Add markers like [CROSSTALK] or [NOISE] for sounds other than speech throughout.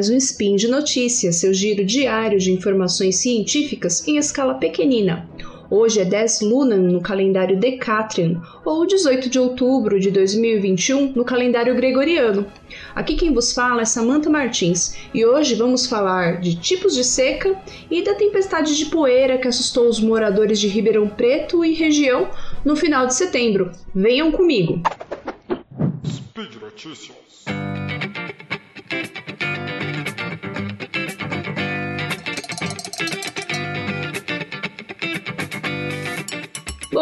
mais um Spin de Notícias, seu giro diário de informações científicas em escala pequenina. Hoje é 10 Lunan no calendário Decatrian, ou 18 de outubro de 2021 no calendário gregoriano. Aqui quem vos fala é Samantha Martins e hoje vamos falar de tipos de seca e da tempestade de poeira que assustou os moradores de Ribeirão Preto e região no final de setembro. Venham comigo! Speed Notícias.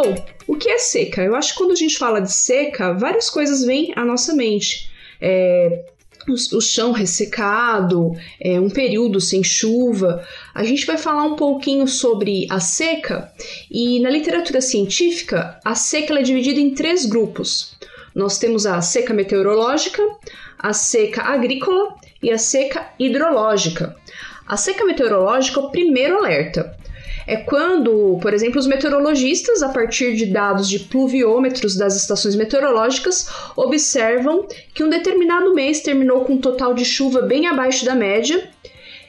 Bom, o que é seca? Eu acho que quando a gente fala de seca, várias coisas vêm à nossa mente. É, o, chão ressecado, é, um período sem chuva. A gente vai falar um pouquinho sobre a seca e na literatura científica a seca é dividida em três grupos. Nós temos a seca meteorológica, a seca agrícola e a seca hidrológica. A seca meteorológica é o primeiro alerta é quando, por exemplo, os meteorologistas, a partir de dados de pluviômetros das estações meteorológicas, observam que um determinado mês terminou com um total de chuva bem abaixo da média.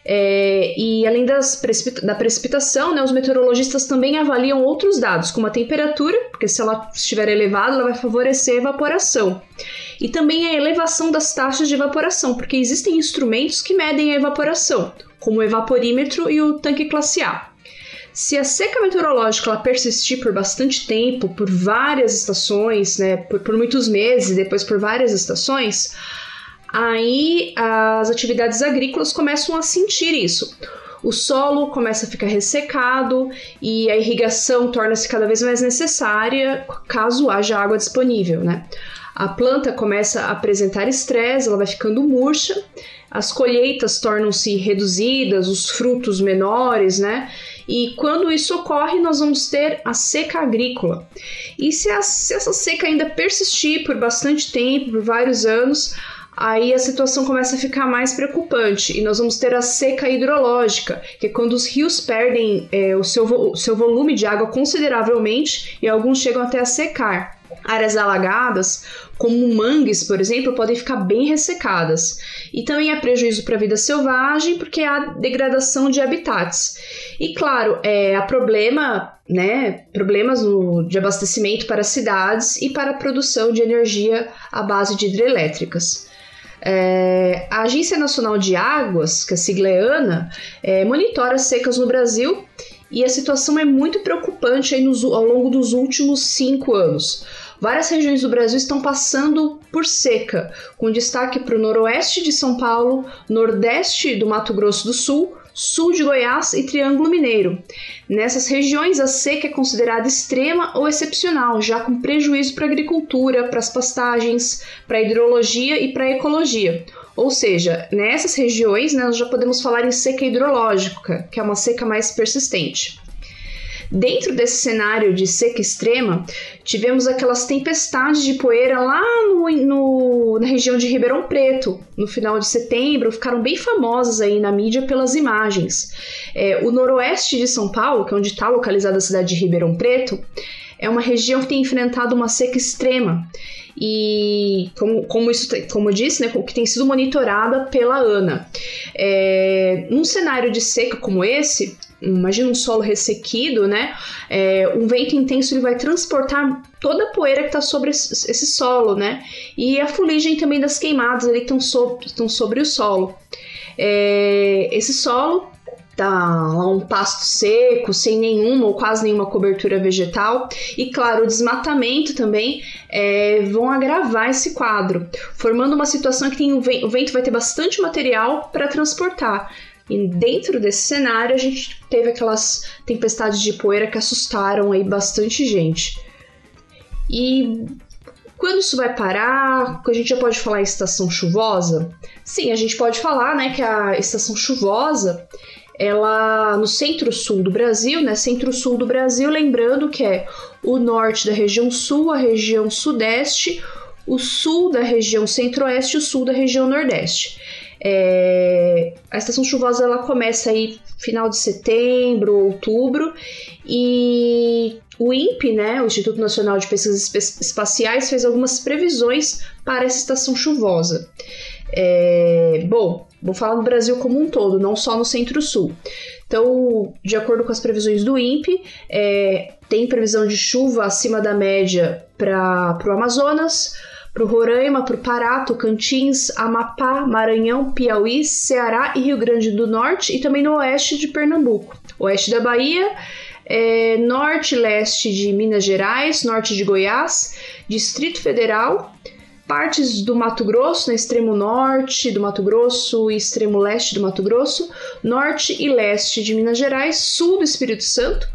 É, e além precipita da precipitação, né, os meteorologistas também avaliam outros dados, como a temperatura, porque se ela estiver elevada, ela vai favorecer a evaporação. E também a elevação das taxas de evaporação, porque existem instrumentos que medem a evaporação, como o evaporímetro e o tanque classe A. Se a seca meteorológica ela persistir por bastante tempo, por várias estações, né, por, por muitos meses, depois por várias estações, aí as atividades agrícolas começam a sentir isso. O solo começa a ficar ressecado e a irrigação torna-se cada vez mais necessária caso haja água disponível, né? A planta começa a apresentar estresse, ela vai ficando murcha, as colheitas tornam-se reduzidas, os frutos menores, né? E quando isso ocorre, nós vamos ter a seca agrícola. E se, a, se essa seca ainda persistir por bastante tempo, por vários anos, aí a situação começa a ficar mais preocupante e nós vamos ter a seca hidrológica, que é quando os rios perdem é, o, seu, o seu volume de água consideravelmente e alguns chegam até a secar. Áreas alagadas, como mangues, por exemplo, podem ficar bem ressecadas. E também é prejuízo para a vida selvagem, porque há degradação de habitats. E claro, é, há problema, né, problemas no, de abastecimento para cidades e para a produção de energia à base de hidrelétricas. É, a Agência Nacional de Águas, que é a sigla é ANA, é, monitora secas no Brasil e a situação é muito preocupante nos, ao longo dos últimos cinco anos. Várias regiões do Brasil estão passando por seca, com destaque para o noroeste de São Paulo, nordeste do Mato Grosso do Sul, sul de Goiás e Triângulo Mineiro. Nessas regiões, a seca é considerada extrema ou excepcional, já com prejuízo para a agricultura, para as pastagens, para a hidrologia e para a ecologia. Ou seja, nessas regiões né, nós já podemos falar em seca hidrológica, que é uma seca mais persistente. Dentro desse cenário de seca extrema, tivemos aquelas tempestades de poeira lá no, no, na região de Ribeirão Preto, no final de setembro, ficaram bem famosas aí na mídia pelas imagens. É, o noroeste de São Paulo, que é onde está localizada a cidade de Ribeirão Preto, é uma região que tem enfrentado uma seca extrema e como, como isso como eu disse, né, que tem sido monitorada pela ANA. É, num cenário de seca como esse, imagina um solo ressequido, né? É, um vento intenso ele vai transportar toda a poeira que está sobre esse solo, né? E a fuligem também das queimadas ali estão sobre, sobre o solo. É, esse solo tá um pasto seco, sem nenhuma ou quase nenhuma cobertura vegetal. E claro, o desmatamento também é, vão agravar esse quadro, formando uma situação que tem o vento vai ter bastante material para transportar. E dentro desse cenário, a gente teve aquelas tempestades de poeira que assustaram aí bastante gente. E quando isso vai parar? A gente já pode falar em estação chuvosa? Sim, a gente pode falar, né, que a estação chuvosa, ela no centro-sul do Brasil, né, centro-sul do Brasil, lembrando que é o norte da região sul, a região sudeste, o sul da região centro-oeste e o sul da região nordeste. É, a estação chuvosa ela começa aí final de setembro, outubro, e o INPE, né, o Instituto Nacional de Pesquisas Espaciais, fez algumas previsões para essa estação chuvosa. É, bom, Vou falar no Brasil como um todo, não só no Centro-Sul. Então, de acordo com as previsões do INPE, é, tem previsão de chuva acima da média para o Amazonas, para o Roraima, para o Pará, Tocantins, Amapá, Maranhão, Piauí, Ceará e Rio Grande do Norte e também no oeste de Pernambuco. Oeste da Bahia, é, norte e leste de Minas Gerais, norte de Goiás, Distrito Federal, partes do Mato Grosso, no extremo norte do Mato Grosso e extremo leste do Mato Grosso, norte e leste de Minas Gerais, sul do Espírito Santo,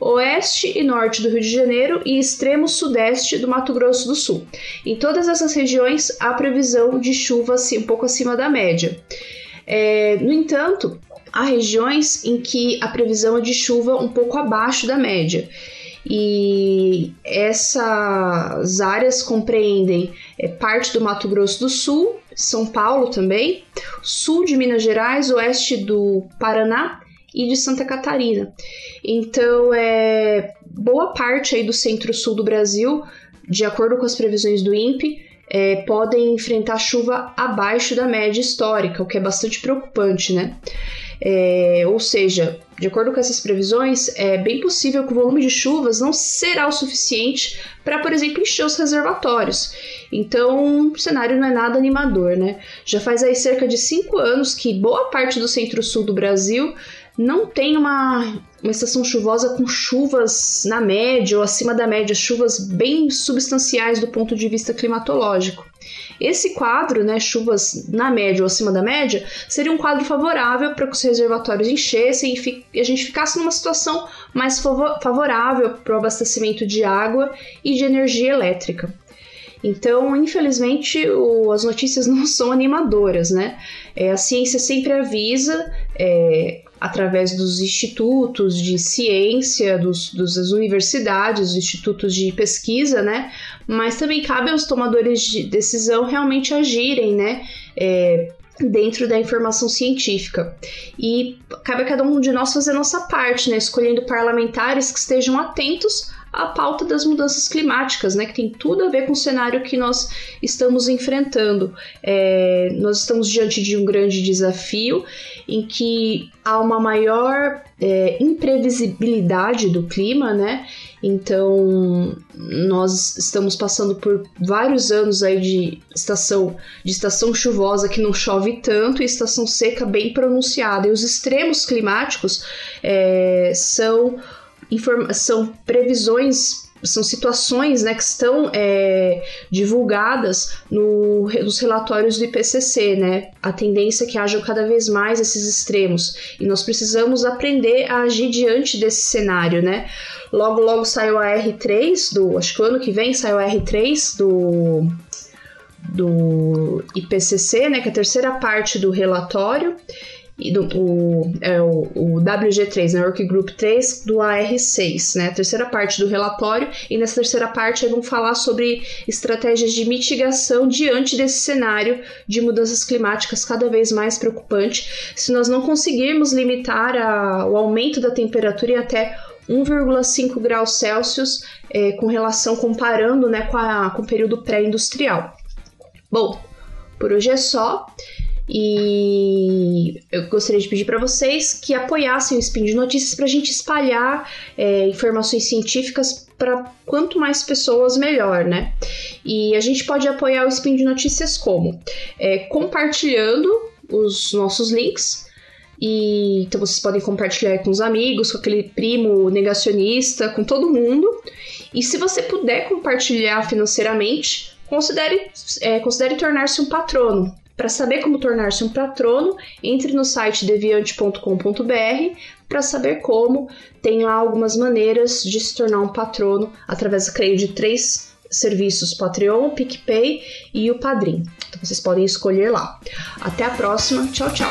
oeste e norte do Rio de Janeiro e extremo sudeste do Mato Grosso do Sul. Em todas essas regiões há previsão de chuva assim, um pouco acima da média. É, no entanto, há regiões em que a previsão é de chuva um pouco abaixo da média. E essas áreas compreendem é, parte do Mato Grosso do Sul, São Paulo também, sul de Minas Gerais, oeste do Paraná e de Santa Catarina. Então, é boa parte aí do centro-sul do Brasil, de acordo com as previsões do INPE, é, podem enfrentar chuva abaixo da média histórica, o que é bastante preocupante, né? É, ou seja, de acordo com essas previsões, é bem possível que o volume de chuvas não será o suficiente para, por exemplo, encher os reservatórios. Então, o cenário não é nada animador, né? Já faz aí cerca de cinco anos que boa parte do centro-sul do Brasil não tem uma, uma estação chuvosa com chuvas na média ou acima da média, chuvas bem substanciais do ponto de vista climatológico. Esse quadro, né, chuvas na média ou acima da média, seria um quadro favorável para que os reservatórios enchessem e a gente ficasse numa situação mais favorável para o abastecimento de água e de energia elétrica. Então, infelizmente, o, as notícias [LAUGHS] não são animadoras, né? É, a ciência sempre avisa, é, através dos institutos de ciência, dos, dos, das universidades, dos institutos de pesquisa, né? Mas também cabe aos tomadores de decisão realmente agirem, né? É, dentro da informação científica. E cabe a cada um de nós fazer a nossa parte, né? Escolhendo parlamentares que estejam atentos à pauta das mudanças climáticas, né, que tem tudo a ver com o cenário que nós estamos enfrentando. É, nós estamos diante de um grande desafio em que há uma maior é, imprevisibilidade do clima, né? Então nós estamos passando por vários anos aí de estação de estação chuvosa que não chove tanto e estação seca bem pronunciada. E os extremos climáticos é, são são previsões são situações né, que estão é, divulgadas no, nos relatórios do IPCC, né? A tendência é que hajam cada vez mais esses extremos e nós precisamos aprender a agir diante desse cenário, né? Logo, logo saiu a R3 do, acho que o ano que vem saiu a R3 do do IPCC, né, que é a terceira parte do relatório do, o, é o, o WG3, né, Work Group 3 do AR6, né, a terceira parte do relatório, e nessa terceira parte vão falar sobre estratégias de mitigação diante desse cenário de mudanças climáticas cada vez mais preocupante. Se nós não conseguirmos limitar a, o aumento da temperatura em até 1,5 graus Celsius, é, com relação comparando né, com, a, com o período pré-industrial. Bom, por hoje é só. E eu gostaria de pedir para vocês que apoiassem o Spin de Notícias para a gente espalhar é, informações científicas para quanto mais pessoas, melhor, né? E a gente pode apoiar o Spin de Notícias como? É, compartilhando os nossos links. E, então vocês podem compartilhar com os amigos, com aquele primo negacionista, com todo mundo. E se você puder compartilhar financeiramente, considere, é, considere tornar-se um patrono. Para saber como tornar-se um patrono, entre no site deviante.com.br para saber como. Tem lá algumas maneiras de se tornar um patrono através, creio, de três serviços: Patreon, PicPay e o Padrim. Então vocês podem escolher lá. Até a próxima. Tchau, tchau.